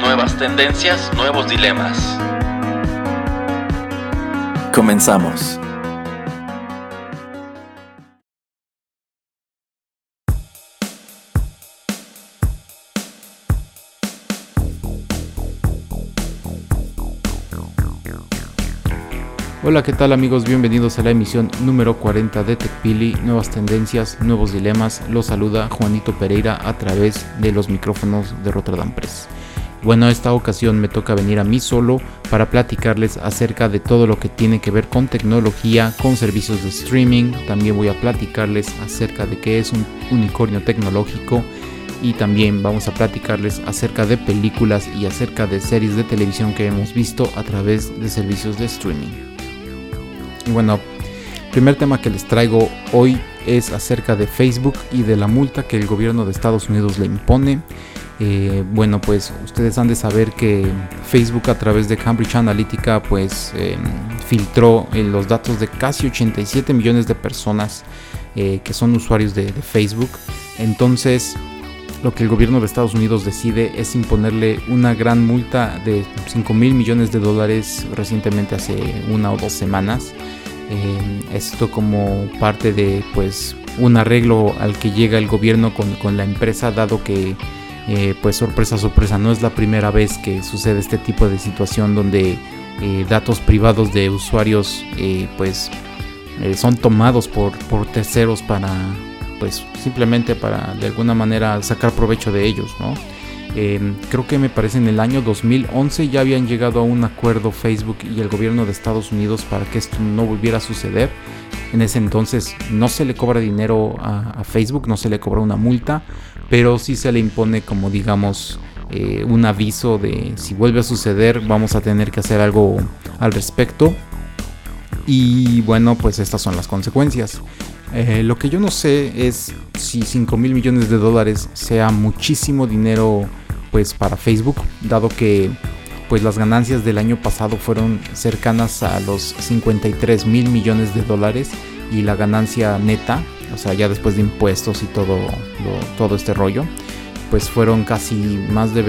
Nuevas tendencias, nuevos dilemas. Comenzamos. Hola, ¿qué tal amigos? Bienvenidos a la emisión número 40 de TechPili, nuevas tendencias, nuevos dilemas. Los saluda Juanito Pereira a través de los micrófonos de Rotterdam Press. Bueno, esta ocasión me toca venir a mí solo para platicarles acerca de todo lo que tiene que ver con tecnología, con servicios de streaming. También voy a platicarles acerca de qué es un unicornio tecnológico y también vamos a platicarles acerca de películas y acerca de series de televisión que hemos visto a través de servicios de streaming. Bueno, el primer tema que les traigo hoy es acerca de Facebook y de la multa que el gobierno de Estados Unidos le impone. Eh, bueno, pues ustedes han de saber que Facebook a través de Cambridge Analytica pues em, filtró eh, los datos de casi 87 millones de personas eh, que son usuarios de, Facebook. Entonces, lo que el gobierno de Estados Unidos decide es imponerle una gran multa de 5 mil millones de dólares recientemente hace una o dos semanas. esto como parte de pues un arreglo al que llega el gobierno con la empresa dado que eh, pues sorpresa, sorpresa, no es la primera vez que sucede este tipo de situación donde eh, datos privados de usuarios eh, pues son tomados por, por, terceros para pues simplemente para de alguna manera sacar provecho de ellos, ¿no? creo que me parece en el año 2011 ya habían llegado a un acuerdo Facebook y el gobierno de Estados Unidos para que esto no volviera a suceder. En ese entonces no se le cobra dinero a Facebook, no se le cobra una multa, pero sí se le impone como digamos eh, un aviso de si vuelve a suceder vamos a tener que hacer algo al respecto. Y bueno pues estas son las consecuencias. Eh, lo que yo no sé es si 5 mil millones de dólares sea muchísimo dinero pues para Facebook dado que pues las ganancias del año pasado fueron cercanas a los 53 mil millones de dólares y la ganancia neta o sea, ya después de impuestos y todo, todo este rollo, pues fueron casi más de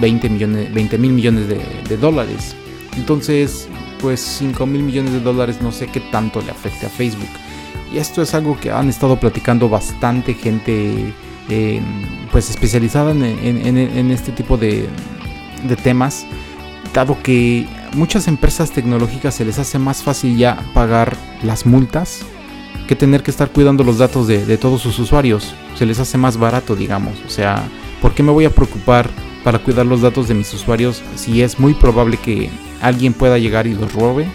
20 millones, 20 mil millones de, dólares. Entonces, pues 5 mil millones de dólares no sé qué tanto le afecte a Facebook. Y esto es algo que han estado platicando bastante gente eh, pues especializada en, este tipo de, de temas, dado que muchas empresas tecnológicas se les hace más fácil ya pagar las multas que tener que estar cuidando los datos de, todos sus usuarios. Se les hace más barato, digamos. O sea, ¿por qué me voy a preocupar para cuidar los datos de mis usuarios si es muy probable que alguien pueda llegar y los robe?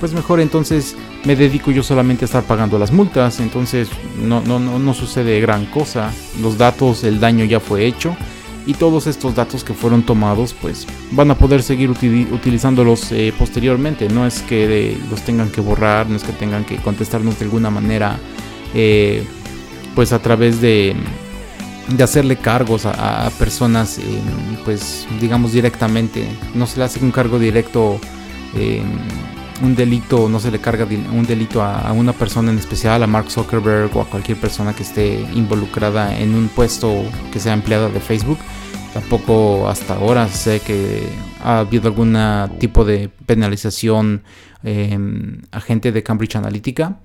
Pues mejor entonces me dedico yo solamente a estar pagando las multas. Entonces no, no, no, no sucede gran cosa. Los datos, el daño ya fue hecho y todos estos datos que fueron tomados pues van a poder seguir utilizándolos eh, posteriormente. No es que los tengan que borrar no es que tengan que contestarnos de alguna manera eh, pues a través de de hacerle cargos a, personas pues digamos directamente. No se le hace un cargo directo un delito no se le carga un delito a, una persona en especial, a Mark Zuckerberg o a cualquier persona que esté involucrada en un puesto que sea empleada de Facebook. Tampoco hasta ahora sé que ha habido algún tipo de penalización em, a gente de Cambridge Analytica.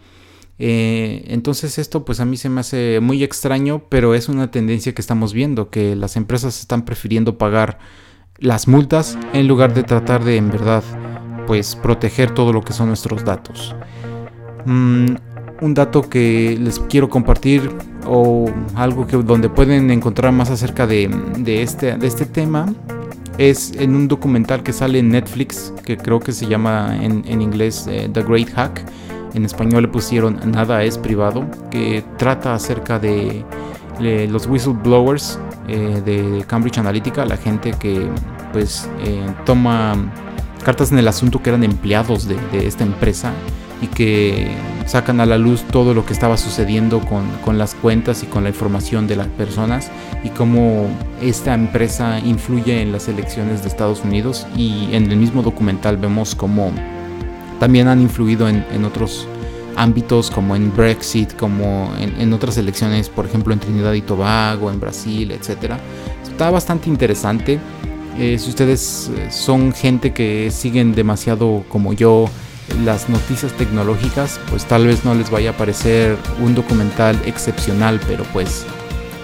Eh, entonces esto pues a mí se me hace muy extraño, pero es una tendencia que estamos viendo, que las empresas están prefiriendo pagar las multas en lugar de tratar de en verdad pues proteger todo lo que son nuestros datos. Mm, un dato que les quiero compartir o algo que donde pueden encontrar más acerca de, este, de este tema es en un documental que sale en Netflix que creo que se llama en, inglés eh, The Great Hack en español le pusieron Nada es privado que trata acerca de los whistleblowers eh, de Cambridge Analytica, la gente que pues toma cartas en el asunto que eran empleados de, esta empresa y que sacan a la luz todo lo que estaba sucediendo con, con, las cuentas y con la información de las personas y cómo esta empresa influye en las elecciones de Estados Unidos y en el mismo documental vemos cómo también han influido en, en otros ámbitos como en Brexit, como en, en, otras elecciones, por ejemplo en Trinidad y Tobago, en Brasil, etc. Está bastante interesante. Eh, si ustedes eh, son gente que siguen demasiado como yo las noticias tecnológicas, pues tal vez no les vaya a parecer un documental excepcional, pero pues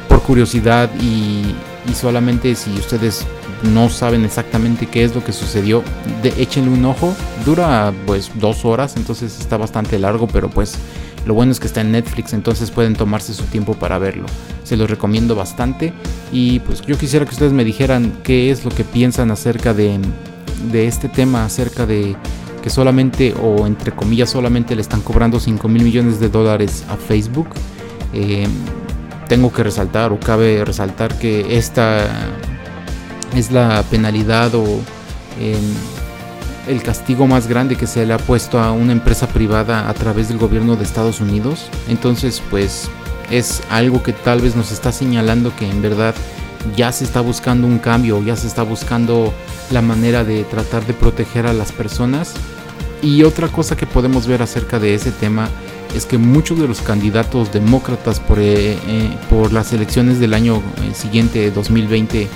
por curiosidad y, solamente si ustedes no saben exactamente qué es lo que sucedió, de, échenle un ojo. Dura pues dos horas, entonces está bastante largo, pero pues lo bueno es que está en Netflix, entonces pueden tomarse su tiempo para verlo. Se los recomiendo bastante. Y pues yo quisiera que ustedes me dijeran qué es lo que piensan acerca de, este tema, acerca de que solamente, o entre comillas, solamente le están cobrando 5 mil millones de dólares a Facebook. Eh, tengo que resaltar, o cabe resaltar, que esta es la penalidad o el castigo más grande que se le ha puesto a una empresa privada a través del gobierno de Estados Unidos. Entonces, pues es algo que tal vez nos está señalando que en verdad ya se está buscando un cambio, ya se está buscando la manera de tratar de proteger a las personas. Y otra cosa que podemos ver acerca de ese tema es que muchos de los candidatos demócratas por, eh, eh, las elecciones del año eh, siguiente, 2020,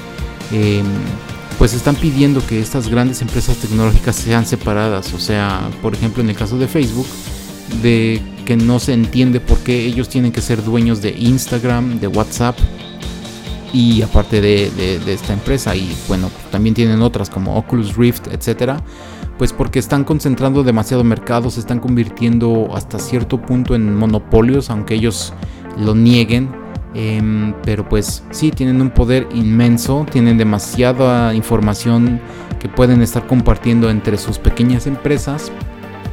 pues están pidiendo que estas grandes empresas tecnológicas sean separadas. O sea, por ejemplo, en el caso de Facebook, de que no se entiende por qué ellos tienen que ser dueños de Instagram, de WhatsApp y aparte de, esta empresa. Y bueno, también tienen otras como Oculus Rift, etcétera. Pues porque están concentrando demasiado mercado, se están convirtiendo hasta cierto punto en monopolios, aunque ellos lo nieguen Em, pero pues sí, tienen un poder inmenso, tienen demasiada información que pueden estar compartiendo entre sus pequeñas empresas.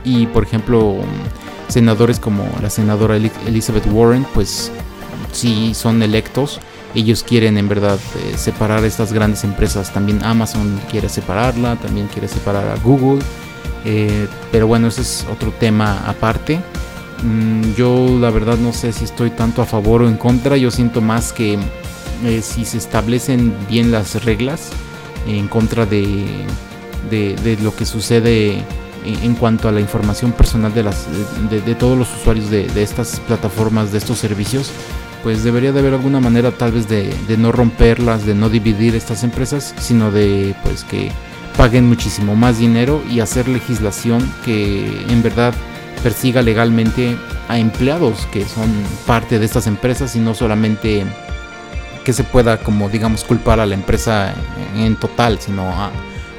Y por ejemplo, senadores como la senadora Elizabeth Warren, pues sí son electos. Ellos quieren en verdad eh, separar estas grandes empresas. También Amazon quiere separarla, también quiere separar a Google. Eh, pero bueno, ese es otro tema aparte. Mm, yo la verdad no sé si estoy tanto a favor o en contra. Yo siento más que eh, si se establecen bien las reglas en contra de, de, lo que sucede en, cuanto a la información personal de, las, de, todos los usuarios de, estas plataformas, de estos servicios, pues debería de haber alguna manera tal vez de, no romperlas, de no dividir estas empresas, sino de pues que paguen muchísimo más dinero y hacer legislación que en verdad persiga legalmente a empleados que son parte de estas empresas y no solamente que se pueda como digamos culpar a la empresa en total, sino a,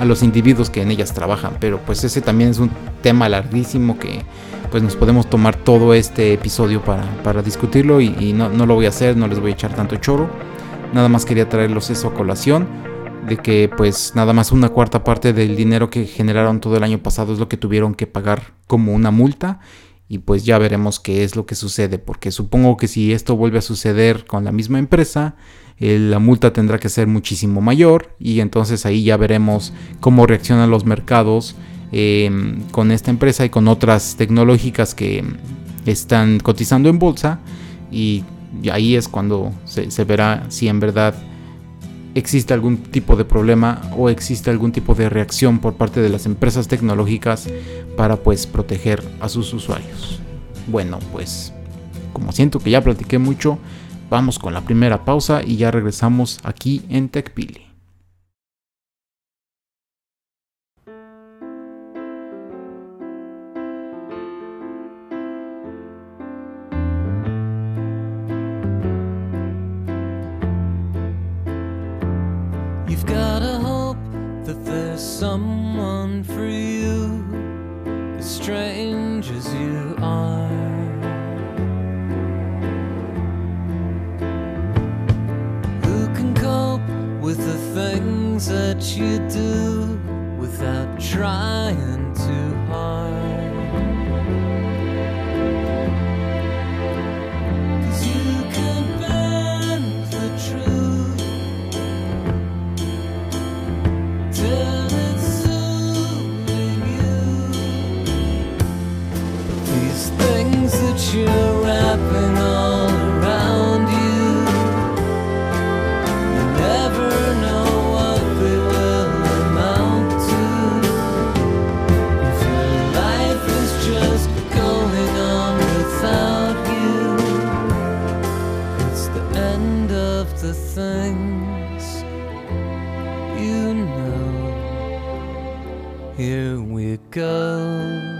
los individuos que en ellas trabajan. Pero pues ese también es un tema larguísimo que pues nos podemos tomar todo este episodio para, discutirlo y, no, no, lo voy a hacer, no les voy a echar tanto choro. Nada más quería traerlos eso a colación de que pues nada más una cuarta parte del dinero que generaron todo el año pasado es lo que tuvieron que pagar como una multa. Y pues ya veremos qué es lo que sucede porque supongo que si esto vuelve a suceder con la misma empresa eh, la multa tendrá que ser muchísimo mayor. Y entonces ahí ya veremos cómo reaccionan los mercados em, con esta empresa y con otras tecnológicas que están cotizando en bolsa. Y ahí es cuando se verá si en verdad existe algún tipo de problema o existe algún tipo de reacción por parte de las empresas tecnológicas para pues proteger a sus usuarios. Bueno, pues como siento que ya platiqué mucho, vamos con la primera pausa y ya regresamos aquí en TechPili. That you do without trying things you know. Here we go.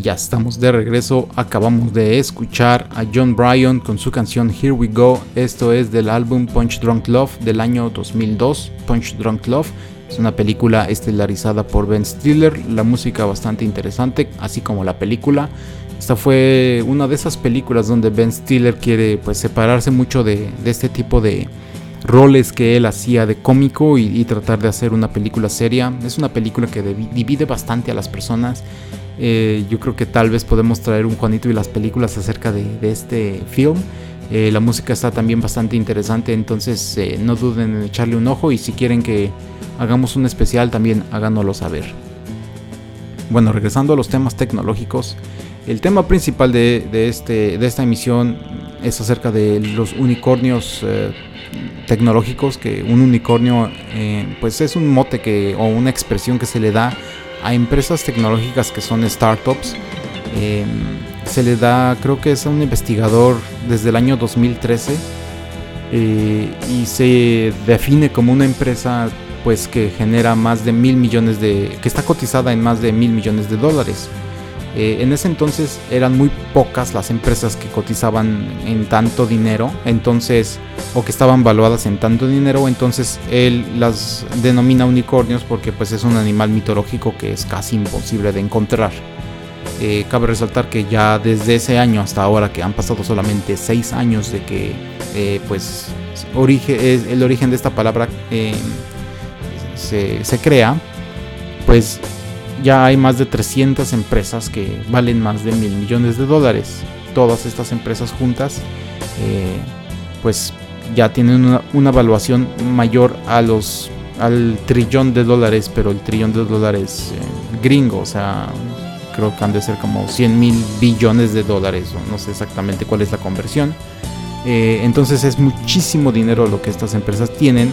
Ya estamos de regreso, acabamos de escuchar a John Bryan con su canción Here We Go, esto es del álbum Punch Drunk Love del año 2002, Punch Drunk Love, es una película estelarizada por Ben Stiller, la música bastante interesante, así como la película. Esta fue una de esas películas donde Ben Stiller quiere pues separarse mucho de, de este tipo de roles que él hacía de cómico y, y, tratar de hacer una película seria. Es una película que divide bastante a las personas. Eh, yo creo que tal vez podemos traer un Juanito y las películas acerca de, este film. Eh, la música está también bastante interesante, entonces eh, no duden en echarle un ojo y si quieren que hagamos un especial también háganoslo saber. Bueno, regresando a los temas tecnológicos, el tema principal de, de, este, de esta emisión es acerca de los unicornios tecnológicos, que un unicornio pues es un mote que, o una expresión que se le da a empresas tecnológicas que son startups. Eh, se le da, creo que es a un investigador desde el año 2013 eh, y se define como una empresa pues que genera más de mil millones de, que está cotizada en más de mil millones de dólares. Eh, en ese entonces eran muy pocas las empresas que cotizaban en tanto dinero, entonces, o que estaban valuadas en tanto dinero, entonces él las denomina unicornios porque pues es un animal mitológico que es casi imposible de encontrar. Eh, cabe resaltar que ya desde ese año hasta ahora, que han pasado solamente 6 años de que eh, pues el origen de esta palabra se, se crea, pues ya hay más de 300 empresas que valen más de mil millones de dólares. Todas estas empresas juntas, eh, pues ya tienen una, una, evaluación mayor a los al trillón de dólares, pero el trillón de dólares eh, gringo, o sea, creo que han de ser como 100 mil billones de dólares, no sé exactamente cuál es la conversión. Eh, entonces es muchísimo dinero lo que estas empresas tienen,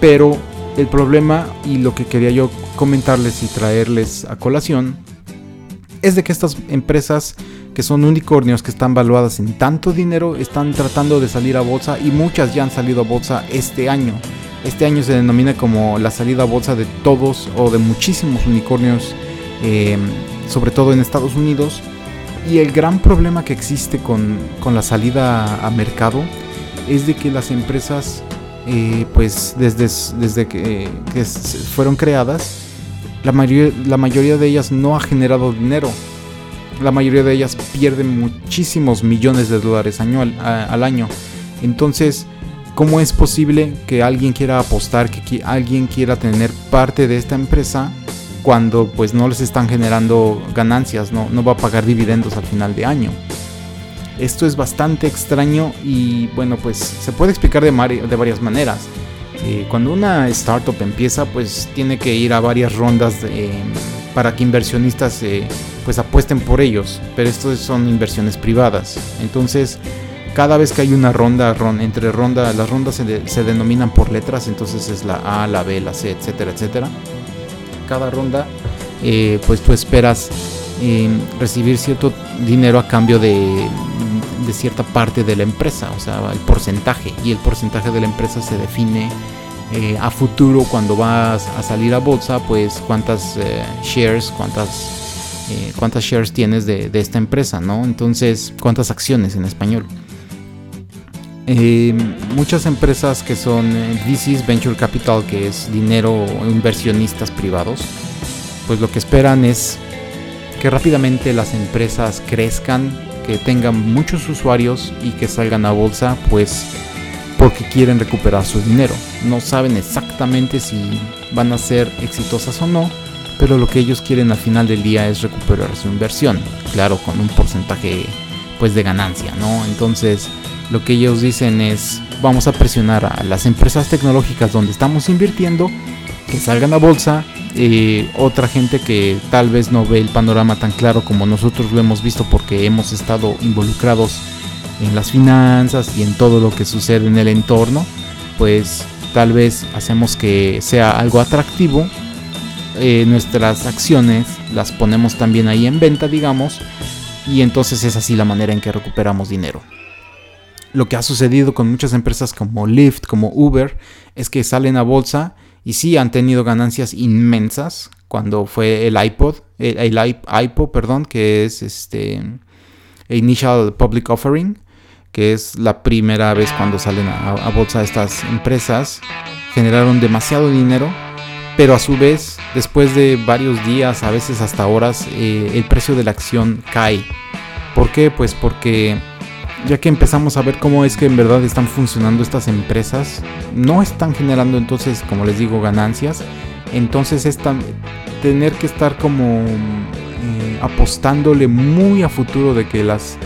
pero el problema y lo que quería yo comentarles y traerles a colación es de que estas empresas que son unicornios que están valuadas en tanto dinero están tratando de salir a bolsa y muchas ya han salido a bolsa este año. Este año se denomina como la salida a bolsa de todos o de muchísimos unicornios, em, sobre todo en Estados Unidos. Y el gran problema que existe con, con la salida a mercado es de que las empresas eh, pues desde, desde que, fueron creadas, la mayoría, la mayoría de ellas no ha generado dinero. La mayoría de ellas pierden muchísimos millones de dólares año al, año. Entonces, ¿cómo es posible que alguien quiera apostar, que alguien quiera tener parte de esta empresa cuando pues no les están generando ganancias, no, no va a pagar dividendos al final de año? Esto es bastante extraño y bueno, pues se puede explicar de, varias maneras. Eh, cuando una startup empieza, pues tiene que ir a varias rondas para que inversionistas eh, pues apuesten por ellos, pero estos son inversiones privadas. Entonces, cada vez que hay una ronda, entre ronda, las rondas se, denominan por letras, entonces es la A, la B, la C, etcétera, etcétera. Cada ronda, eh, pues tú esperas recibir cierto dinero a cambio de, de cierta parte de la empresa, o sea, el porcentaje. Y el porcentaje de la empresa se define eh, a futuro cuando vas a salir a bolsa, pues cuántas eh, shares, cuántas, eh, cuántas shares tienes de, de, esta empresa, ¿no? Entonces, cuántas acciones en español. muchas empresas que son VCs, Venture Capital, que es dinero, inversionistas privados, pues lo que esperan es que rápidamente las empresas crezcan, que tengan muchos usuarios y que salgan a bolsa, pues porque quieren recuperar su dinero. No saben exactamente si van a ser exitosas o no, pero lo que ellos quieren al final del día es recuperar su inversión, claro, con un porcentaje pues de ganancia, ¿no? Entonces, lo que ellos dicen es, vamos a presionar a las empresas tecnológicas donde estamos invirtiendo que salgan a bolsa eh, otra gente que tal vez no ve el panorama tan claro como nosotros lo hemos visto porque hemos estado involucrados en las finanzas y en todo lo que sucede en el entorno, pues tal vez hacemos que sea algo atractivo. Eh, nuestras acciones las ponemos también ahí en venta, digamos, y entonces es así la manera en que recuperamos dinero. Lo que ha sucedido con muchas empresas como Lyft, como Uber, es que salen a bolsa y sí han tenido ganancias inmensas cuando fue el iPod, el, iPod, perdón, que es este Initial Public Offering, que es la primera vez cuando salen a, bolsa estas empresas, generaron demasiado dinero, pero a su vez, después de varios días, a veces hasta horas, eh, el precio de la acción cae. ¿Por qué? Pues porque ya que empezamos a ver cómo es que en verdad están funcionando estas empresas, no están generando entonces, como les digo, ganancias. Entonces es tener que estar como eh, apostándole muy a futuro de que las,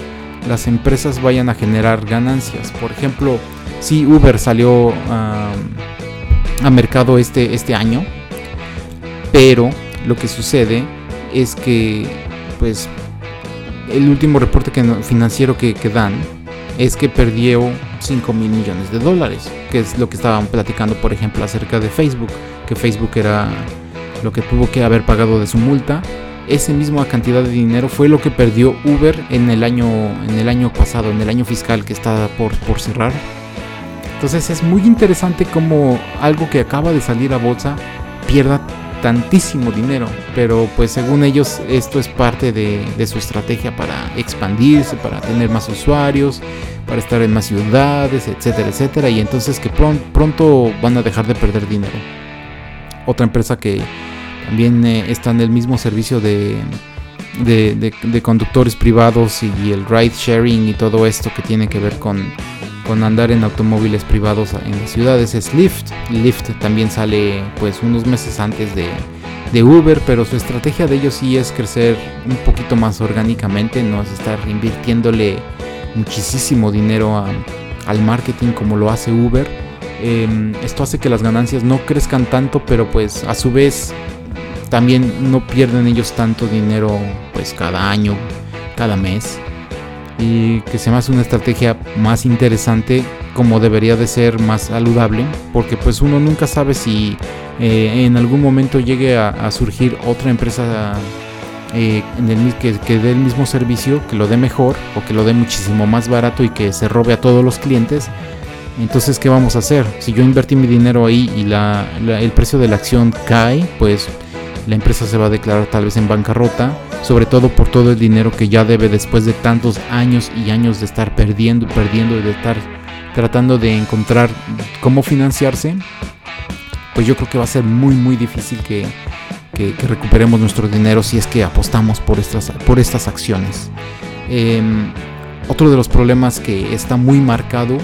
las empresas vayan a generar ganancias. Por ejemplo, si Uber salió a mercado este, este año, pero lo que sucede es que pues el último reporte que financiero que, dan es que perdió 5 mil millones de dólares, que es lo que estaban platicando, por ejemplo, acerca de Facebook, que Facebook era lo que tuvo que haber pagado de su multa. Esa misma cantidad de dinero fue lo que perdió Uber en el año, en el año pasado, en el año fiscal que está por, por cerrar. Entonces es muy interesante como algo que acaba de salir a bolsa pierda tantísimo dinero, pero pues según ellos esto es parte de, su estrategia para expandirse, para tener más usuarios, para estar en más ciudades, etcétera, etcétera, y entonces que pronto van a dejar de perder dinero. Otra empresa que también eh, está en el mismo servicio de, de, conductores privados y el ride sharing y todo esto que tiene que ver con con andar en automóviles privados en las ciudades es Lyft. Lyft también sale pues unos meses antes de, Uber, pero su estrategia de ellos sí es crecer un poquito más orgánicamente, no es estar invirtiéndole muchísimo dinero al marketing como lo hace Uber. Em, esto hace que las ganancias no crezcan tanto, pero pues a su vez también no pierden ellos tanto dinero pues cada año, cada mes y que se me hace una estrategia más interesante como debería de ser más saludable porque pues uno nunca sabe si eh, en algún momento llegue a, surgir otra empresa eh, que, dé el mismo servicio, que lo dé mejor o que lo dé muchísimo más barato y que se robe a todos los clientes. Entonces, ¿qué vamos a hacer? Si yo invertí mi dinero ahí y el precio de la acción cae, pues la empresa se va a declarar tal vez en bancarrota sobre todo por todo el dinero que ya debe después de tantos años y años de estar perdiendo, perdiendo y de estar tratando de encontrar cómo financiarse, pues yo creo que va a ser muy muy difícil que, recuperemos nuestro dinero si es que apostamos por estas, por estas acciones. Em, otro de los problemas que está muy marcado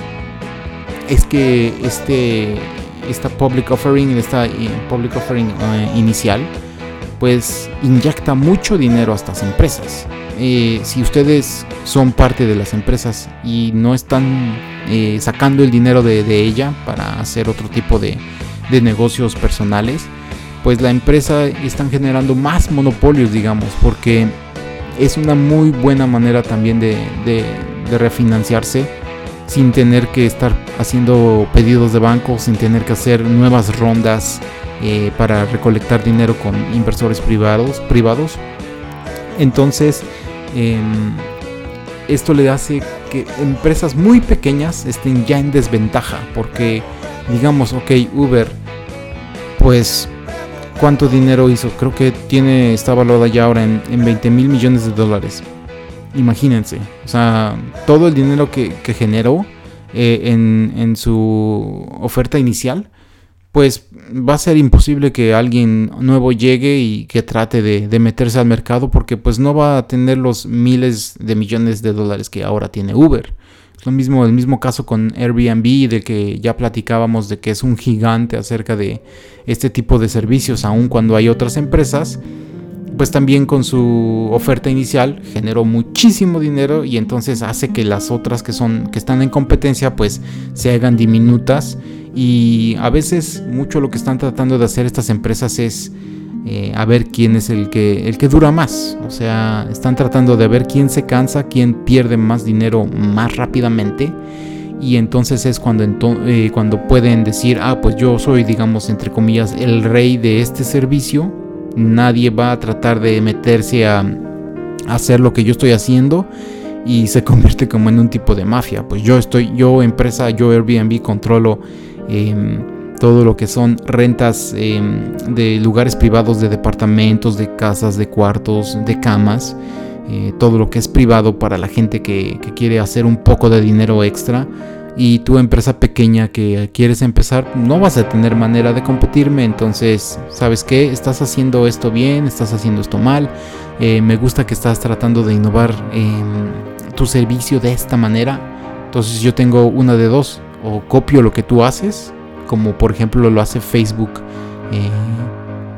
es que este, esta public offering, esta eh, public offering eh, inicial, pues inyecta mucho dinero a estas empresas. Eh, si ustedes son parte de las empresas y no están eh, sacando el dinero de, ella para hacer otro tipo de, negocios personales, pues la empresa están generando más monopolios, digamos, porque es una muy buena manera también de, de refinanciarse sin tener que estar haciendo pedidos de banco, sin tener que hacer nuevas rondas eh, para recolectar dinero con inversores privados. privados. Entonces, em, esto le hace que empresas muy pequeñas estén ya en desventaja, porque digamos, ok, Uber, pues, ¿cuánto dinero hizo? Creo que tiene, está valorada ya ahora en, 20 mil millones de dólares. Imagínense, o sea, todo el dinero que, generó eh, en, en su oferta inicial pues va a ser imposible que alguien nuevo llegue y que trate de, meterse al mercado porque pues no va a tener los miles de millones de dólares que ahora tiene Uber. Es lo mismo, el mismo caso con Airbnb, de que ya platicábamos de que es un gigante acerca de este tipo de servicios, aun cuando hay otras empresas, pues también con su oferta inicial generó muchísimo dinero y entonces hace que las otras que son que están en competencia pues se hagan diminutas y a veces mucho lo que están tratando de hacer estas empresas es eh, a ver quién es el que, el que dura más. O sea, están tratando de ver quién se cansa, quién pierde más dinero más rápidamente. Y entonces es cuando, eh, cuando pueden decir, ah, pues yo soy, digamos, entre comillas, el rey de este servicio. Nadie va a tratar de meterse a, a hacer lo que yo estoy haciendo y se convierte como en un tipo de mafia. Pues yo estoy, yo empresa, yo Airbnb controlo Em, todo lo que son rentas em, de lugares privados, de departamentos, de casas, de cuartos, de camas, eh, todo lo que es privado para la gente que, quiere hacer un poco de dinero extra. Y tu empresa pequeña que quieres empezar, no vas a tener manera de competirme. Entonces, ¿sabes qué? Estás haciendo esto bien, estás haciendo esto mal. Eh, me gusta que estás tratando de innovar tu servicio de esta manera. Entonces yo tengo una de dos o copio lo que tú haces, como por ejemplo lo hace Facebook, eh,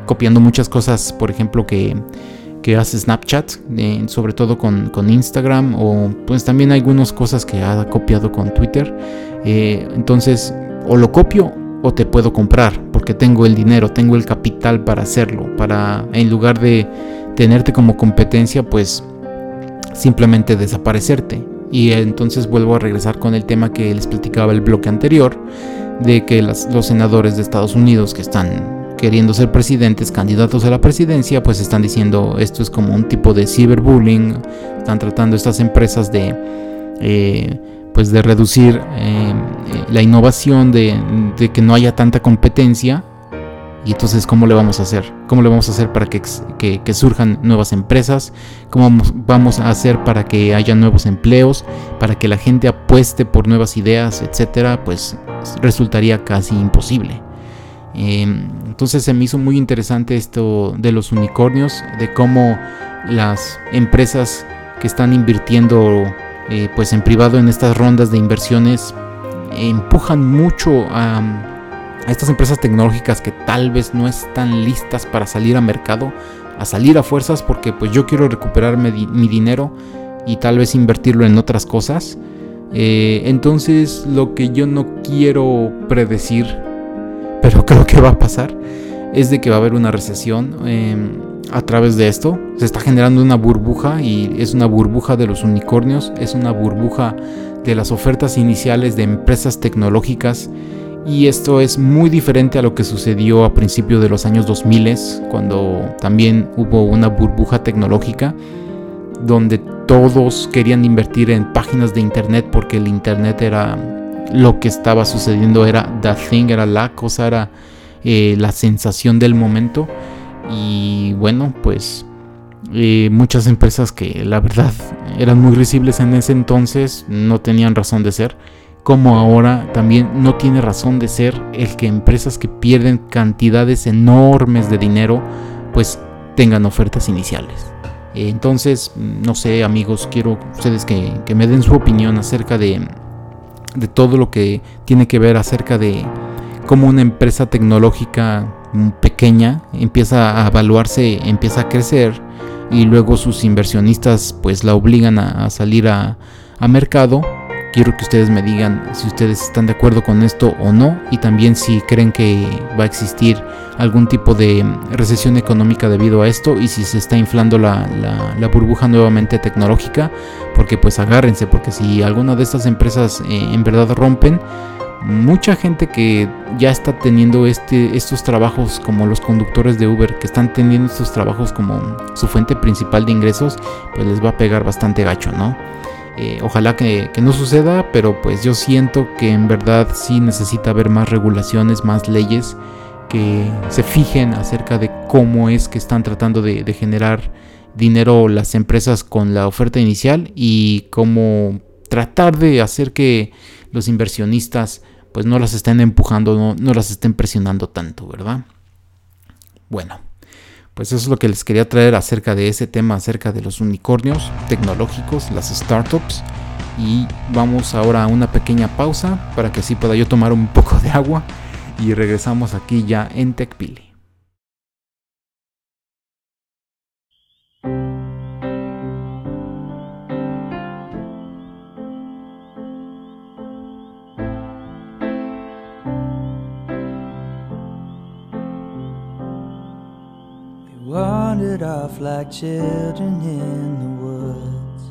copiando muchas cosas, por ejemplo, que, que hace Snapchat, eh, sobre todo con, Instagram, o pues también algunas cosas que ha copiado con Twitter. Eh, entonces, o lo copio o te puedo comprar, porque tengo el dinero, tengo el capital para hacerlo, para en lugar de tenerte como competencia, pues simplemente desaparecerte. Y entonces vuelvo a regresar con el tema que les platicaba el bloque anterior, de que los senadores de Estados Unidos que están queriendo ser presidentes, candidatos a la presidencia, pues están diciendo esto es como un tipo de cyberbullying, están tratando estas empresas de... Eh, pues de reducir eh, la innovación, de, que no haya tanta competencia Y entonces, ¿cómo le vamos a hacer? ¿Cómo le vamos a hacer para que, que, surjan nuevas empresas? ¿Cómo vamos a hacer para que haya nuevos empleos? Para que la gente apueste por nuevas ideas, etcétera, pues resultaría casi imposible. Em, entonces se me hizo muy interesante esto de los unicornios, de cómo las empresas que están invirtiendo eh, pues en privado en estas rondas de inversiones empujan mucho a, estas empresas tecnológicas que tal vez no están listas para salir a mercado, a salir a fuerzas porque pues yo quiero recuperar mi, dinero y tal vez invertirlo en otras cosas. Eh, entonces lo que yo no quiero predecir, pero creo que va a pasar, es de que va a haber una recesión em, a través de esto. Se está generando una burbuja y es una burbuja de los unicornios, es una burbuja de las ofertas iniciales de empresas tecnológicas y esto es muy diferente a lo que sucedió a principios de los años 2000 cuando también hubo una burbuja tecnológica donde todos querían invertir en páginas de internet porque el internet era lo que estaba sucediendo era the thing era la cosa era eh, la sensación del momento. Y bueno pues eh, muchas empresas que la verdad eran muy risibles en ese entonces no tenían razón de ser, como ahora también no tiene razón de ser el que empresas que pierden cantidades enormes de dinero pues tengan ofertas iniciales. Entonces, no sé amigos, quiero ustedes que, me den su opinión acerca de, de todo lo que tiene que ver acerca de cómo una empresa tecnológica pequeña empieza a evaluarse, empieza a crecer y luego sus inversionistas pues la obligan a, salir a, mercado. Quiero que ustedes me digan si ustedes están de acuerdo con esto o no y también si creen que va a existir algún tipo de recesión económica debido a esto y si se está inflando la, burbuja nuevamente tecnológica porque pues agárrense porque si alguna de estas empresas eh, en verdad rompen mucha gente que ya está teniendo este, estos trabajos como los conductores de Uber, que están teniendo estos trabajos como su fuente principal de ingresos, pues les va a pegar bastante gacho, ¿no? Eh, ojalá que, no suceda, pero pues yo siento que en verdad sí necesita haber más regulaciones, más leyes que se fijen acerca de cómo es que están tratando de, generar dinero las empresas con la oferta inicial y cómo tratar de hacer que los inversionistas pues no las estén empujando, no, las estén presionando tanto, ¿verdad? Bueno, pues eso es lo que les quería traer acerca de ese tema, acerca de los unicornios tecnológicos, las startups. Y vamos ahora a una pequeña pausa para que así pueda yo tomar un poco de agua y regresamos aquí ya en TechPili. Off like children in the woods.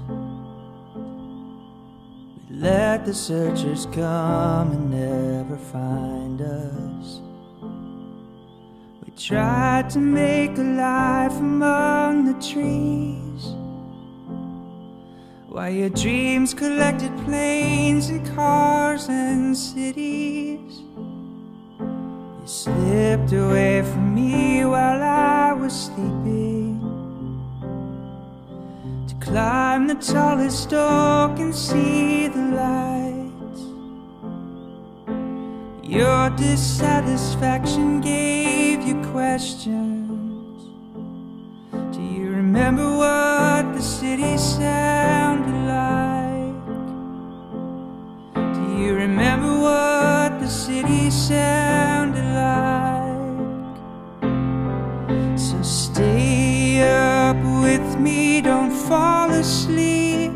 We let the searchers come and never find us. We tried to make a life among the trees. While your dreams collected planes and cars and cities. Slipped away from me while I was sleeping. To climb the tallest oak and see the light. Your dissatisfaction gave you questions. Do you remember what the city sounded like? You remember what the city sounded like? So stay up with me, don't fall asleep.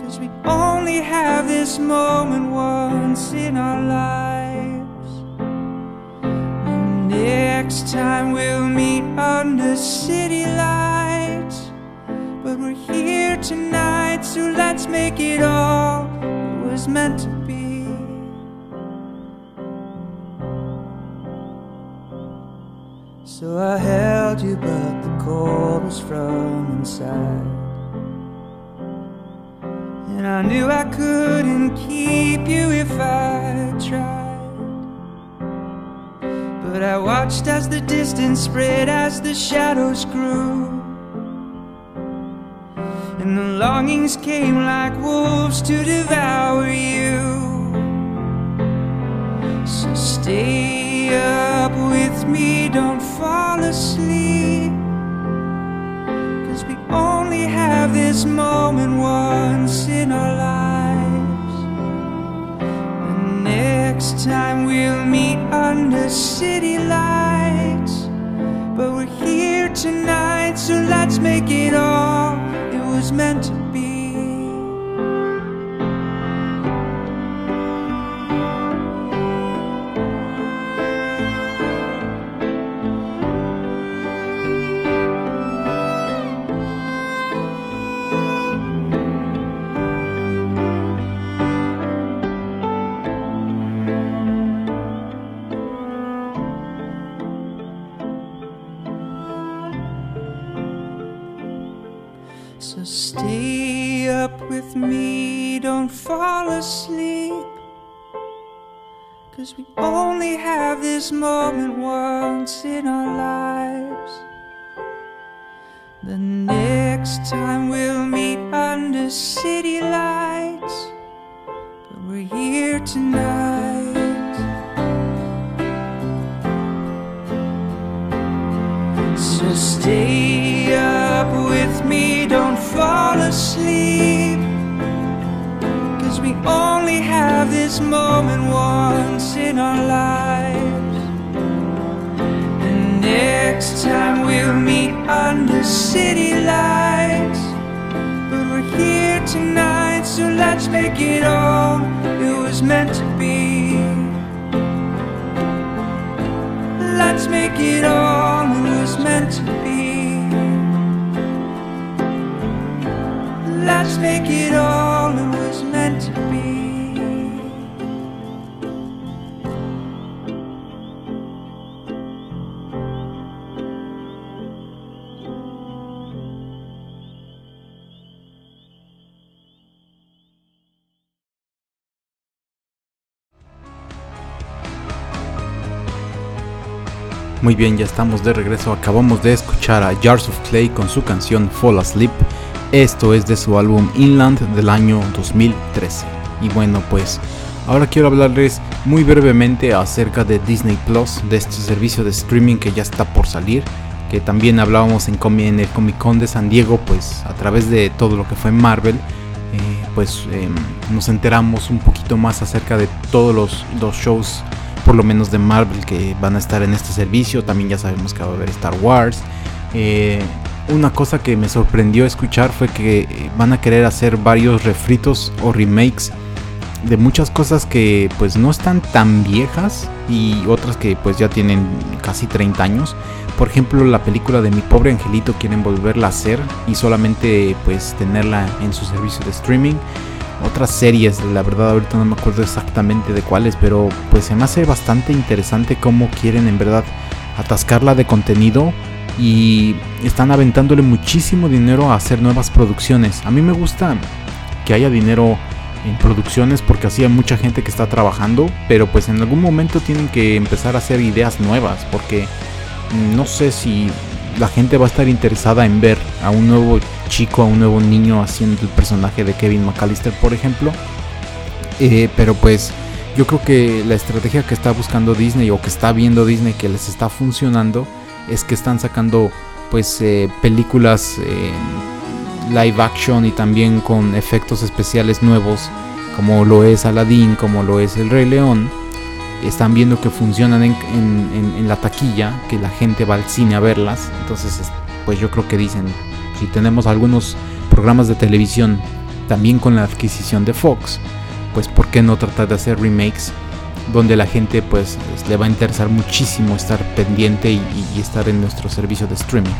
Cause we only have this moment once in our lives. And next time we'll meet under city lights. But we're here tonight, so let's make it all was meant to be. So I held you, but the cold was from inside. And I knew I couldn't keep you if I tried. But I watched as the distance spread, as the shadows grew. And the longings came like wolves to devour you. So stay up with me, don't fall asleep. Cause we only have this moment once in our lives. The next time we'll meet under city lights. But we're here tonight, so let's make it all was meant to be. Fall asleep. Cause we only have this moment once in our lives. The next time we'll meet under city lights. But we're here tonight. So stay up with me, don't fall asleep. We only have this moment once in our lives. And next time we'll meet under city lights. But we're here tonight, so let's make it all it was meant to be. Let's make it all it was meant to be. Let's make it all Muy bien, ya estamos de regreso. Acabamos de escuchar a Jars of Clay con su canción Fall Asleep. Esto es de su álbum Inland del año 2013. Y bueno, pues ahora quiero hablarles muy brevemente acerca de Disney Plus, de este servicio de streaming que ya está por salir. Que también hablábamos en, en el Comic Con de San Diego, pues a través de todo lo que fue Marvel. eh, pues em, nos enteramos un poquito más acerca de todos los, los shows por lo menos de Marvel que van a estar en este servicio. También ya sabemos que va a haber Star Wars. Eh, una cosa que me sorprendió escuchar fue que eh, van a querer hacer varios refritos o remakes de muchas cosas que pues no están tan viejas y otras que pues ya tienen casi 30 años. Por ejemplo, la película de Mi pobre angelito quieren volverla a hacer y solamente pues tenerla en su servicio de streaming otras series, la verdad ahorita no me acuerdo exactamente de cuáles, pero pues se me hace bastante interesante cómo quieren en verdad atascarla de contenido y están aventándole muchísimo dinero a hacer nuevas producciones. A mí me gusta que haya dinero en producciones porque así hay mucha gente que está trabajando, pero pues en algún momento tienen que empezar a hacer ideas nuevas porque no sé si la gente va a estar interesada en ver a un nuevo chico, a un nuevo niño haciendo el personaje de Kevin McAllister, por ejemplo. Eh, pero pues yo creo que la estrategia que está buscando Disney o que está viendo Disney que les está funcionando es que están sacando pues eh, películas eh, live action y también con efectos especiales nuevos como lo es Aladdin, como lo es El Rey León están viendo que funcionan en, la taquilla, que la gente va al cine a verlas. Entonces, es- pues yo creo que dicen, si tenemos algunos programas de televisión también con la adquisición de Fox, pues ¿por qué no tratar de hacer remakes donde la gente pues es- le va a interesar muchísimo estar pendiente y estar en nuestro servicio de streaming?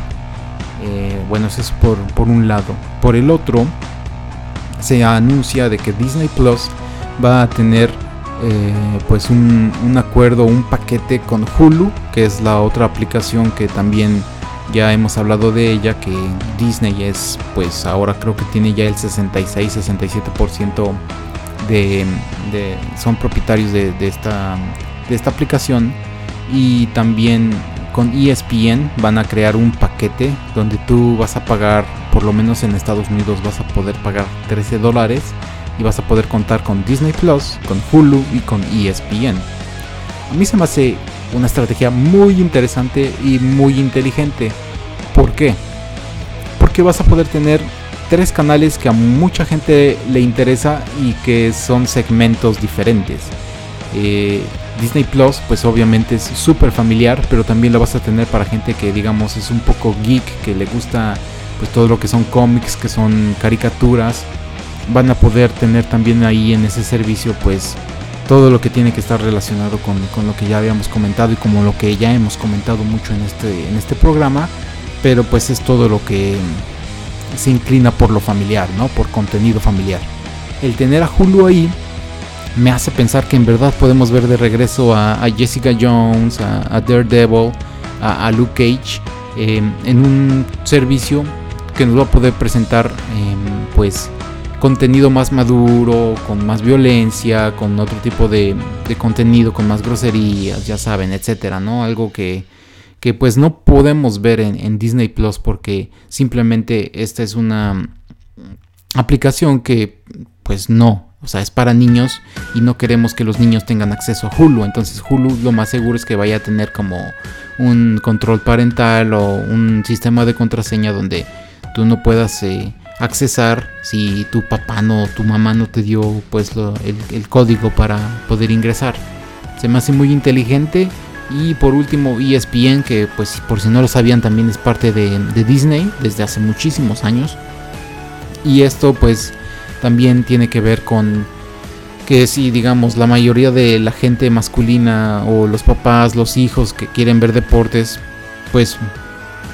Eh, bueno, eso es por, por un lado. Por el otro, se anuncia de que Disney Plus va a tener eh, pues un, acuerdo, un paquete con Hulu, que es la otra aplicación que también ya hemos hablado de ella, que Disney es pues ahora creo que tiene ya el 66-67% de, de- son propietarios de esta, de esta aplicación. Y también con ESPN van a crear un paquete donde tú vas a pagar, por lo menos en Estados Unidos vas a poder pagar 13 dólares y vas a poder contar con Disney Plus, con Hulu y con ESPN. A mí se me hace una estrategia muy interesante y muy inteligente. ¿Por qué? Porque vas a poder tener tres canales que a mucha gente le interesa y que son segmentos diferentes. Eh, Disney Plus, pues obviamente es súper familiar, pero también lo vas a tener para gente que digamos es un poco geek, que le gusta pues todo lo que son cómics, que son caricaturas. Van a poder tener también ahí en ese servicio pues todo lo que tiene que estar relacionado con, con, lo que ya habíamos comentado y como lo que ya hemos comentado mucho en este, en este programa, pero pues es todo lo que se inclina por lo familiar, ¿no? Por contenido familiar. El tener a Hulu ahí me hace pensar que en verdad podemos ver de regreso a, Jessica Jones, a, Daredevil, a, Luke Cage em, en un servicio que nos va a poder presentar em, pues contenido más maduro, con más violencia, con otro tipo de, contenido, con más groserías, ya saben, etcétera, ¿no? Algo que, que pues no podemos ver en, Disney Plus porque simplemente esta es una aplicación que pues no, o sea, es para niños y no queremos que los niños tengan acceso a Hulu. Entonces Hulu lo más seguro es que vaya a tener como un control parental o un sistema de contraseña donde tú no puedas eh, accesar si tu papá no, tu mamá no te dio pues el, código para poder ingresar. Se me hace muy inteligente. Y por último ESPN, que pues por si no lo sabían también es parte de, de Disney desde hace muchísimos años. Y esto pues también tiene que ver con que si digamos la mayoría de la gente masculina o los papás, los hijos que quieren ver deportes, pues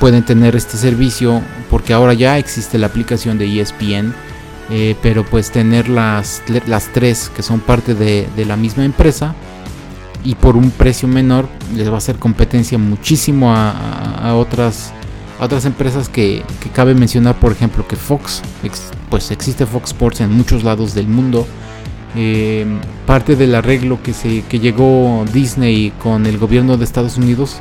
pueden tener este servicio porque ahora ya existe la aplicación de ESPN, eh, pero pues tener las, las tres que son parte de, la misma empresa y por un precio menor les va a hacer competencia muchísimo a otras otras empresas que, cabe mencionar, por ejemplo, que Fox, pues existe Fox Sports en muchos lados del mundo. Eh, parte del arreglo que, se, que llegó Disney con el gobierno de Estados Unidos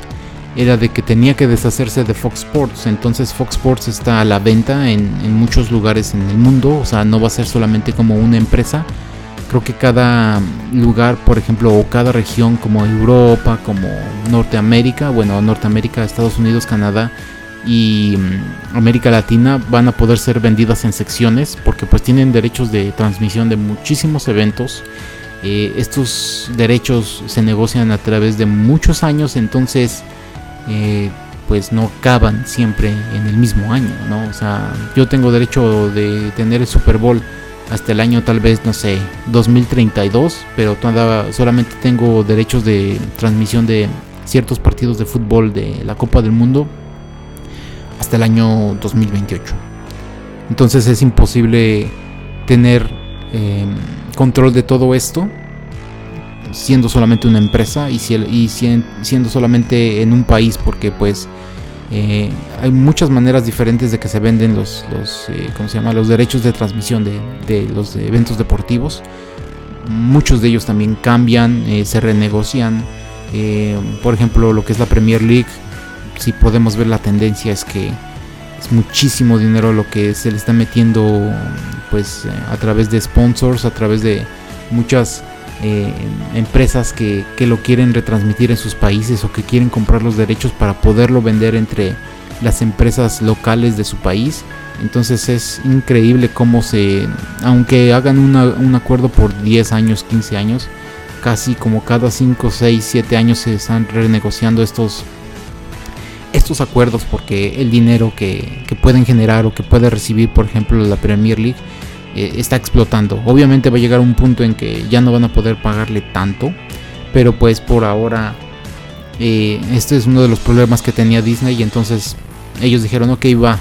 era de que tenía que deshacerse de Fox Sports. Entonces Fox Sports está a la venta en, muchos lugares en el mundo. O sea, no va a ser solamente como una empresa. Creo que cada lugar, por ejemplo, o cada región como Europa, como Norteamérica, bueno, Norteamérica, Estados Unidos, Canadá, y mm, América Latina van a poder ser vendidas en secciones porque pues tienen derechos de transmisión de muchísimos eventos. Eh, estos derechos se negocian a través de muchos años, entonces eh, pues no caban siempre en el mismo año, ¿no? O sea, yo tengo derecho de tener el Super Bowl hasta el año tal vez, no sé, 2032, pero todavía solamente tengo derechos de transmisión de ciertos partidos de fútbol de la Copa del Mundo hasta el año 2028. Entonces es imposible tener em, control de todo esto siendo solamente una empresa y, siendo solamente en un país porque pues eh, hay muchas maneras diferentes de que se venden los, los eh, se llama? los derechos de transmisión de, los eventos deportivos muchos de ellos también cambian eh, se renegocian por ejemplo lo que es la Premier League si podemos ver la tendencia es que es muchísimo dinero lo que se le está metiendo pues a través de sponsors, a través de muchas eh, empresas que, que, lo quieren retransmitir en sus países o que quieren comprar los derechos para poderlo vender entre las empresas locales de su país. Entonces es increíble cómo se, aunque hagan un acuerdo por 10 años, 15 años, casi como cada 5, 6, 7 años se están renegociando estos estos acuerdos porque el dinero que, pueden generar o que puede recibir, por ejemplo, la Premier League eh, está explotando. Obviamente va a llegar un punto en que ya no van a poder pagarle tanto, pero pues por ahora eh, este es uno de los problemas que tenía Disney y entonces ellos dijeron, ok, va,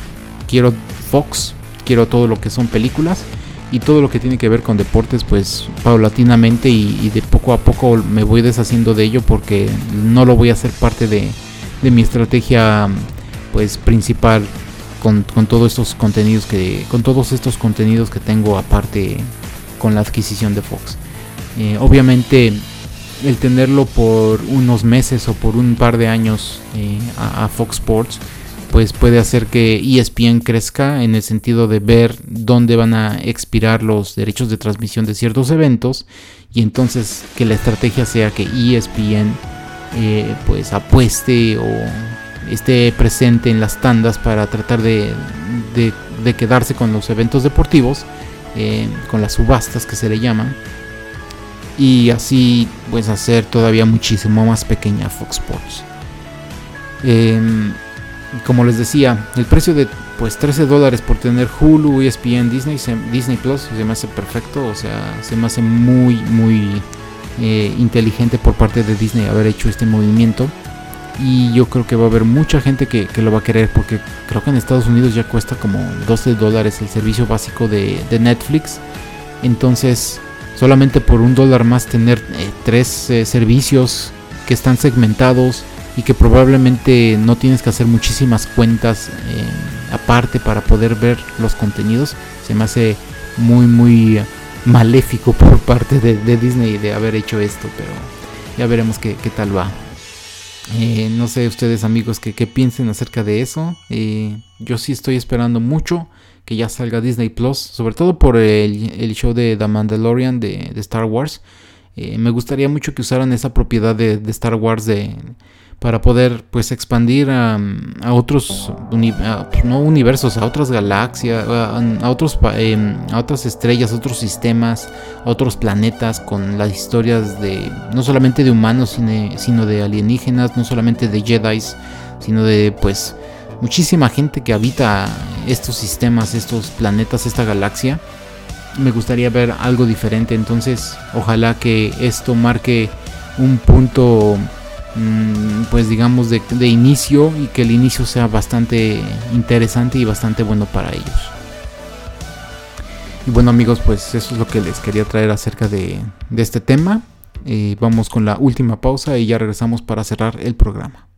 quiero Fox, quiero todo lo que son películas y todo lo que tiene que ver con deportes pues paulatinamente y de poco a poco me voy deshaciendo de ello porque no lo voy a hacer parte de de mi estrategia pues principal con, todos estos contenidos que con todos estos contenidos que tengo aparte con la adquisición de Fox. Eh, obviamente el tenerlo por unos meses o por un par de años eh, a, Fox Sports pues puede hacer que ESPN crezca en el sentido de ver dónde van a expirar los derechos de transmisión de ciertos eventos y entonces que la estrategia sea que ESPN eh, pues apueste o esté presente en las tandas para tratar de, de, quedarse con los eventos deportivos, eh, con las subastas que se le llaman y así pues hacer todavía muchísimo más pequeña Fox Sports. Em, como les decía, el precio de pues 13 dólares por tener Hulu, ESPN, Disney, Disney Plus se me hace perfecto, o sea, se me hace muy, muy eh, inteligente por parte de Disney haber hecho este movimiento. Y yo creo que va a haber mucha gente que, lo va a querer porque creo que en Estados Unidos ya cuesta como 12 dólares el servicio básico de, Netflix. Entonces, solamente por un dólar más tener eh, tres eh, servicios que están segmentados y que probablemente no tienes que hacer muchísimas cuentas eh, aparte para poder ver los contenidos. Se me hace muy, muy maléfico por parte de, Disney de haber hecho esto, pero ya veremos qué, tal va. Eh, no sé ustedes amigos que, piensen acerca de eso. Eh, yo sí estoy esperando mucho que ya salga Disney Plus, sobre todo por el, show de The Mandalorian de, Star Wars. me gustaría mucho que usaran esa propiedad de, de Star Wars de para poder pues expandir a, otros pues, no universos, a otras galaxias, a, otros em, a otras estrellas, a otros sistemas, a otros planetas con las historias de no solamente de humanos sino, de alienígenas, no solamente de Jedi, sino de pues muchísima gente que habita estos sistemas, estos planetas, esta galaxia. Me gustaría ver algo diferente, entonces ojalá que esto marque un punto pues digamos de, inicio y que el inicio sea bastante interesante y bastante bueno para ellos. Y bueno amigos, pues eso es lo que les quería traer acerca de, este tema. Eh, vamos con la última pausa y ya regresamos para cerrar el programa.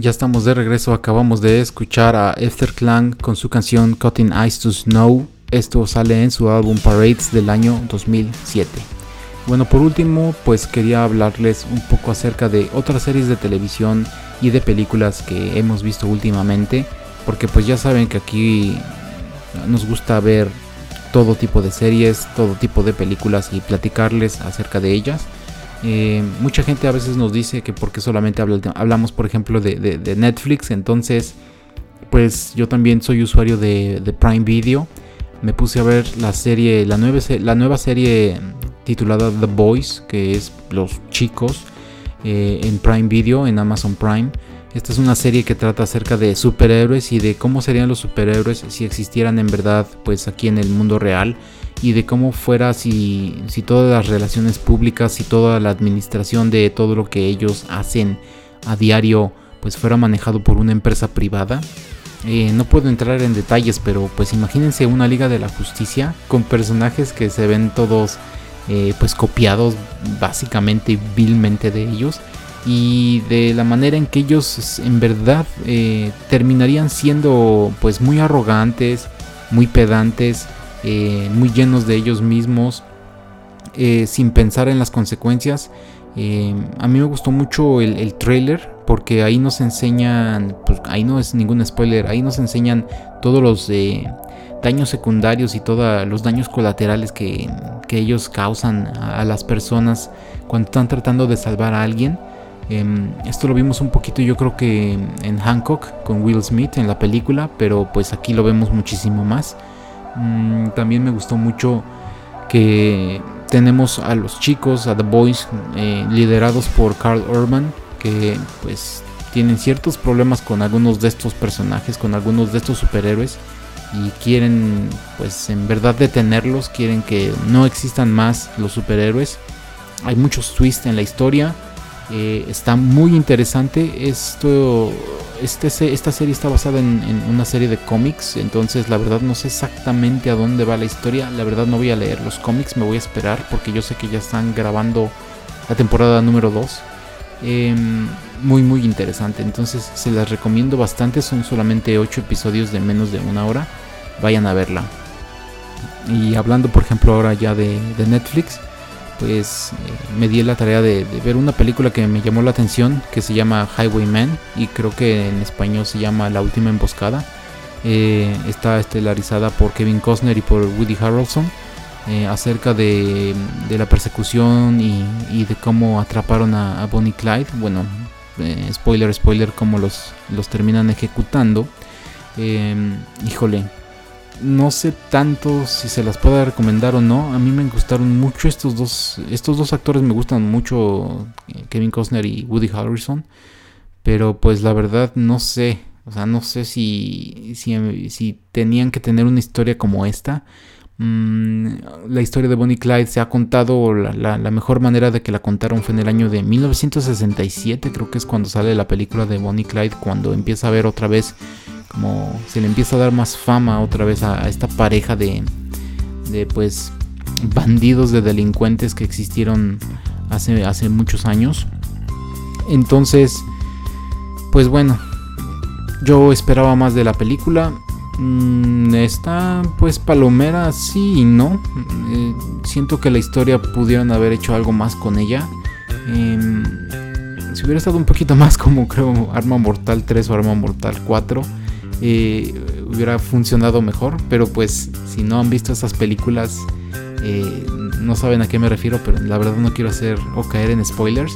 Ya estamos de regreso, acabamos de escuchar a Esther Klang con su canción Cutting Ice to Snow. Esto sale en su álbum Parades del año 2007. Bueno, por último, pues quería hablarles un poco acerca de otras series de televisión y de películas que hemos visto últimamente, porque pues ya saben que aquí nos gusta ver todo tipo de series, todo tipo de películas y platicarles acerca de ellas. Eh, mucha gente a veces nos dice que porque solamente hablamos, por ejemplo, de, Netflix, entonces, pues yo también soy usuario de, Prime Video. Me puse a ver la serie, la nueva, la nueva serie titulada The Boys, que es Los Chicos, eh, en Prime Video, en Amazon Prime. Esta es una serie que trata acerca de superhéroes y de cómo serían los superhéroes si existieran en verdad, pues aquí en el mundo real y de cómo fuera si, si todas las relaciones públicas y toda la administración de todo lo que ellos hacen a diario pues fuera manejado por una empresa privada. Eh, no puedo entrar en detalles, pero pues imagínense una Liga de la Justicia con personajes que se ven todos eh, pues copiados básicamente vilmente de ellos y de la manera en que ellos en verdad eh, terminarían siendo pues muy arrogantes, muy pedantes, eh, muy llenos de ellos mismos, eh, sin pensar en las consecuencias. Eh, a mí me gustó mucho el, trailer porque ahí nos enseñan, pues ahí no es ningún spoiler, ahí nos enseñan todos los daños secundarios y todos los daños colaterales que, ellos causan a, las personas cuando están tratando de salvar a alguien. Em, esto lo vimos un poquito yo creo que en Hancock con Will Smith en la película, pero pues aquí lo vemos muchísimo más. Mm, también me gustó mucho que tenemos a los chicos, a The Boys, eh, liderados por Carl Urban, que pues tienen ciertos problemas con algunos de estos personajes, con algunos de estos superhéroes y quieren pues en verdad detenerlos, quieren que no existan más los superhéroes. Hay muchos twists en la historia, eh, está muy interesante. Esto, este, esta serie está basada en, una serie de cómics, entonces la verdad no sé exactamente a dónde va la historia. La verdad no voy a leer los cómics, me voy a esperar porque yo sé que ya están grabando la temporada número 2. Em, muy muy interesante, entonces se las recomiendo bastante. Son solamente 8 episodios de menos de una hora. Vayan a verla. Y hablando por ejemplo ahora ya de Netflix pues eh, me di la tarea de, ver una película que me llamó la atención que se llama Highwayman y creo que en español se llama La Última Emboscada. Eh, está estelarizada por Kevin Costner y por Woody Harrelson eh, acerca de, la persecución y, de cómo atraparon a, Bonnie Clyde. Bueno, spoiler, spoiler, cómo los terminan ejecutando. híjole, no sé tanto si se las puedo recomendar o no. A mí me gustaron mucho estos dos. Estos dos actores me gustan mucho. Kevin Costner y Woody Harrison. Pero pues la verdad no sé. O sea, no sé si, si, tenían que tener una historia como esta. Mm, la historia de Bonnie Clyde se ha contado, la, mejor manera de que la contaron fue en el año de 1967, creo que es cuando sale la película de Bonnie Clyde, cuando empieza a ver otra vez como se le empieza a dar más fama otra vez a, esta pareja de, de pues bandidos de delincuentes que existieron hace, hace muchos años. Entonces, pues bueno, yo esperaba más de la película. Mm, está pues palomera, sí y no. Eh, siento que la historia pudieron haber hecho algo más con ella. Em, si hubiera estado un poquito más como creo Arma Mortal 3 o Arma Mortal 4 hubiera funcionado mejor. Pero pues si no han visto esas películas, eh, no saben a qué me refiero, pero la verdad no quiero hacer o caer en spoilers.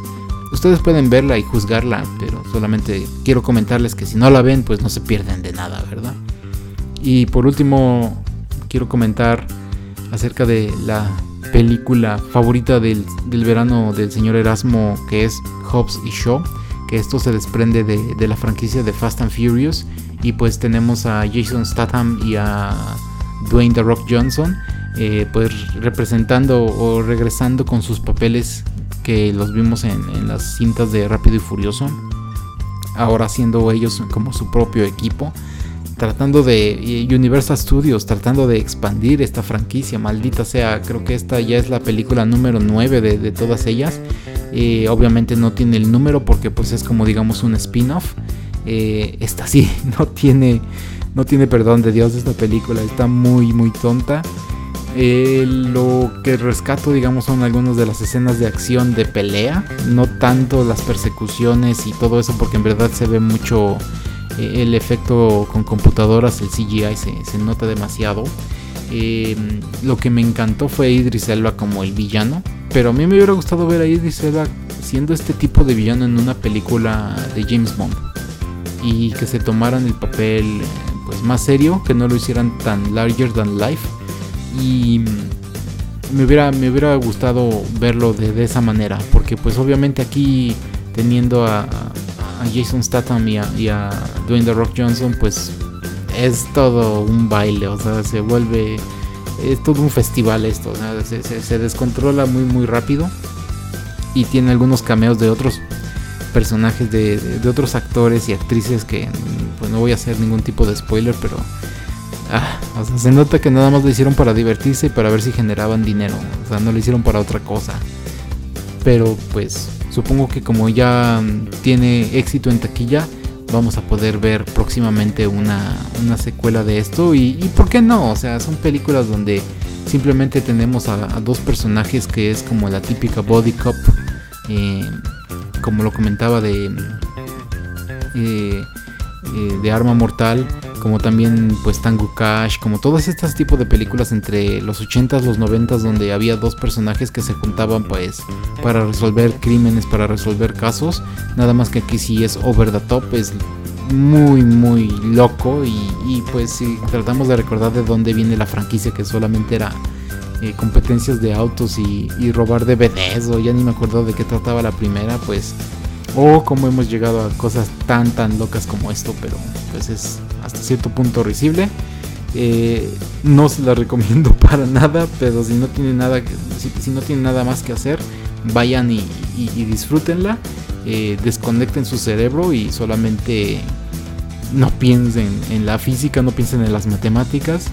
Ustedes pueden verla y juzgarla, pero solamente quiero comentarles que si no la ven, pues no se pierden de nada, ¿verdad? Y por último, quiero comentar acerca de la película favorita del, del verano del señor Erasmo, que es Hobbs y Shaw, que esto se desprende de, de la franquicia de Fast and Furious y pues tenemos a Jason Statham y a Dwayne The Rock Johnson, eh, pues representando o regresando con sus papeles que los vimos en, las cintas de Rápido y Furioso. Ahora siendo ellos como su propio equipo tratando de Universal Studios, tratando de expandir esta franquicia, maldita sea, creo que esta ya es la película número 9 de, todas ellas. Eh, obviamente no tiene el número porque pues es como digamos un spin-off Eh, esta sí, no tiene, no tiene perdón de Dios esta película, está muy, muy tonta. Eh, lo que rescato, digamos, son algunas de las escenas de acción de pelea, no tanto las persecuciones y todo eso, porque en verdad se ve mucho eh, el efecto con computadoras, el CGI se, nota demasiado. lo que me encantó fue Idris Elba como el villano, pero a mí me hubiera gustado ver a Idris Elba siendo este tipo de villano en una película de James Bond y que se tomaran el papel pues más serio, que no lo hicieran tan larger than life. Y me hubiera me hubiera gustado verlo de, esa manera, porque pues obviamente aquí teniendo a, Jason Statham y a, Dwayne The Rock Johnson pues es todo un baile, o sea, se vuelve es todo un festival esto, se, descontrola muy muy rápido y tiene algunos cameos de otros personajes de, otros actores y actrices que pues no voy a hacer ningún tipo de spoiler, pero ah, se nota que nada más lo hicieron para divertirse y para ver si generaban dinero, o sea, no lo hicieron para otra cosa. Pero pues supongo que como ya tiene éxito en taquilla, vamos a poder ver próximamente una, secuela de esto. Y, por qué no, o sea, son películas donde simplemente tenemos a, dos personajes que es como la típica body cop, eh, como lo comentaba de, eh, eh, de Arma Mortal, como también pues Tango Cash, como todas estas tipos de películas entre los 80s, los 90s donde había dos personajes que se juntaban pues para resolver crímenes, para resolver casos, nada más que aquí sí es over the top, es muy muy loco y, pues si tratamos de recordar de dónde viene la franquicia que solamente era eh, competencias de autos y, y, robar DVDs o ya ni me acuerdo de qué trataba la primera pues o cómo hemos llegado a cosas tan tan locas como esto pero pues es hasta cierto punto risible. Eh, no se la recomiendo para nada, pero si no tiene nada, si, no nada más que hacer, vayan y, disfrútenla. Eh, desconecten su cerebro y solamente no piensen en la física, no piensen en las matemáticas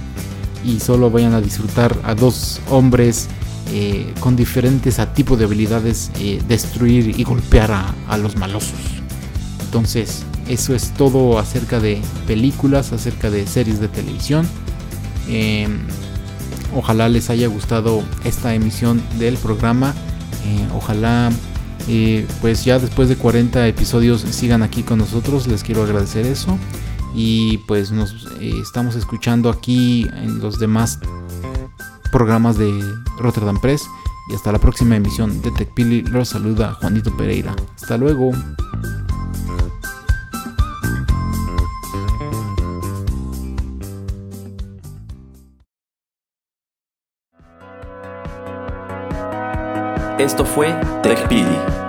y solo vayan a disfrutar a dos hombres eh, con diferentes tipos de habilidades destruir y golpear a, a los malosos. Entonces, eso es todo acerca de películas, acerca de series de televisión. Em, ojalá les haya gustado esta emisión del programa. Eh, ojalá eh, pues ya después de 40 episodios sigan aquí con nosotros. Les quiero agradecer eso. Y pues nos eh, estamos escuchando aquí en los demás programas de Rotterdam Press. Y hasta la próxima emisión de TechPili. Los saluda Juanito Pereira. Hasta luego. Esto fue TechPili.